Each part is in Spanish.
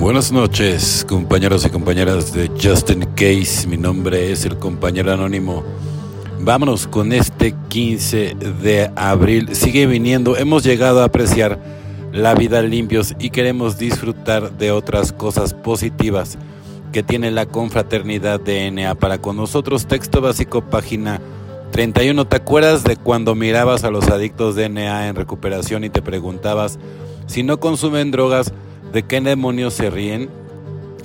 Buenas noches, compañeros y compañeras de Justin Case. Mi nombre es el compañero anónimo. Vámonos con este 15 de abril. Sigue viniendo. Hemos llegado a apreciar la vida limpios y queremos disfrutar de otras cosas positivas que tiene la confraternidad de NA para con nosotros. Texto básico, página 31. ¿Te acuerdas de cuando mirabas a los adictos de NA en recuperación y te preguntabas si no consumen drogas? ¿De qué demonios se ríen?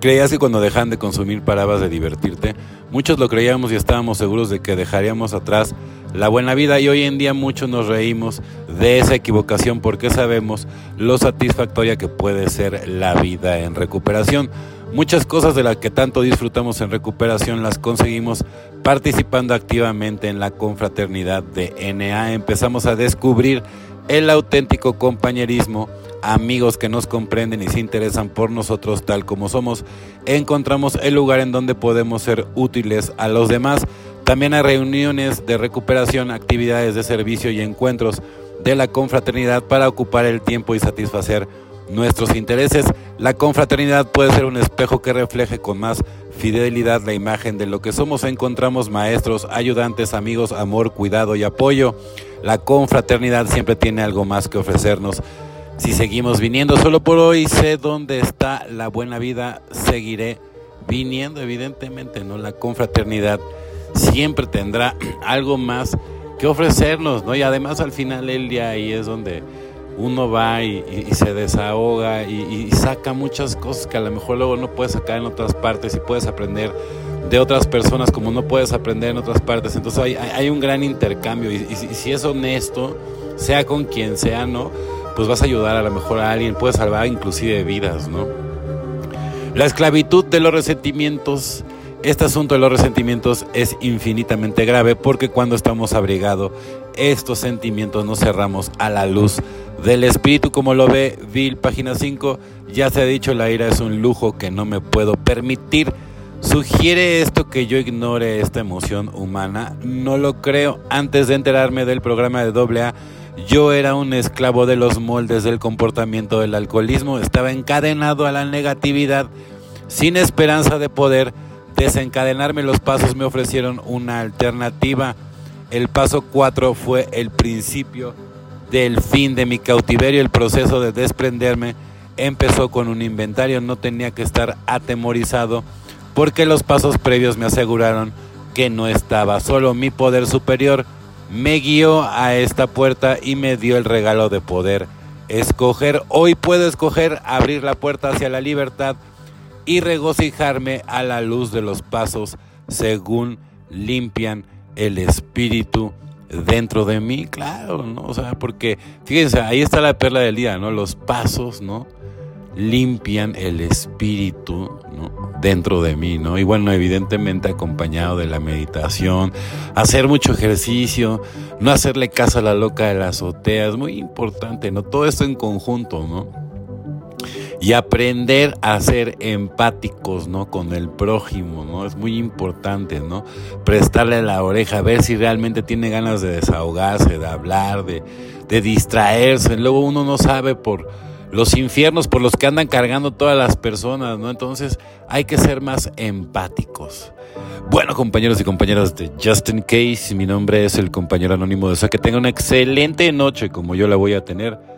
¿Creías que cuando dejan de consumir parabas de divertirte? Muchos lo creíamos y estábamos seguros de que dejaríamos atrás la buena vida y hoy en día muchos nos reímos de esa equivocación porque sabemos lo satisfactoria que puede ser la vida en recuperación. Muchas cosas de las que tanto disfrutamos en recuperación las conseguimos participando activamente en la confraternidad de NA. Empezamos a descubrir el auténtico compañerismo amigos que nos comprenden y se interesan por nosotros tal como somos, encontramos el lugar en donde podemos ser útiles a los demás. También hay reuniones de recuperación, actividades de servicio y encuentros de la confraternidad para ocupar el tiempo y satisfacer nuestros intereses. La confraternidad puede ser un espejo que refleje con más fidelidad la imagen de lo que somos. Encontramos maestros, ayudantes, amigos, amor, cuidado y apoyo. La confraternidad siempre tiene algo más que ofrecernos. Si seguimos viniendo solo por hoy, sé dónde está la buena vida, seguiré viniendo, evidentemente, ¿no? La confraternidad siempre tendrá algo más que ofrecernos, ¿no? Y además al final del día ahí es donde uno va y, se desahoga y, saca muchas cosas que a lo mejor luego no puedes sacar en otras partes y puedes aprender de otras personas como no puedes aprender en otras partes. Entonces hay, hay un gran intercambio y, si es honesto, sea con quien sea, ¿no? pues vas a ayudar a lo mejor a alguien, puedes salvar inclusive vidas, ¿no? La esclavitud de los resentimientos, este asunto de los resentimientos es infinitamente grave porque cuando estamos abrigados, estos sentimientos nos cerramos a la luz del espíritu, como lo ve Bill, página 5, ya se ha dicho, la ira es un lujo que no me puedo permitir. ¿Sugiere esto que yo ignore esta emoción humana? No lo creo. Antes de enterarme del programa de AA, yo era un esclavo de los moldes del comportamiento del alcoholismo, estaba encadenado a la negatividad, sin esperanza de poder desencadenarme. Los pasos me ofrecieron una alternativa. El paso 4 fue el principio del fin de mi cautiverio. El proceso de desprenderme empezó con un inventario. No tenía que estar atemorizado porque los pasos previos me aseguraron que no estaba solo. Mi poder superior me guió a esta puerta y me dio el regalo de poder escoger. Hoy puedo escoger abrir la puerta hacia la libertad y regocijarme a la luz de los pasos según limpian el espíritu dentro de mí, claro, ¿no? O sea, porque fíjense, ahí está la perla del día, ¿no? Los pasos, ¿no? limpian el espíritu dentro de mí, ¿no? Y bueno, evidentemente acompañado de la meditación, hacer mucho ejercicio, no hacerle caso a la loca de la azotea, es muy importante, ¿no? Todo esto en conjunto, ¿no? Y aprender a ser empáticos, ¿no? Con el prójimo, ¿no? Es muy importante, ¿no? Prestarle la oreja, ver si realmente tiene ganas de desahogarse, de hablar, de, de distraerse. Luego uno no sabe por los infiernos por los que andan cargando todas las personas, ¿no? Entonces hay que ser más empáticos. Bueno, compañeros y compañeras de Justin Case, mi nombre es el compañero anónimo de eso. Que tenga una excelente noche como yo la voy a tener.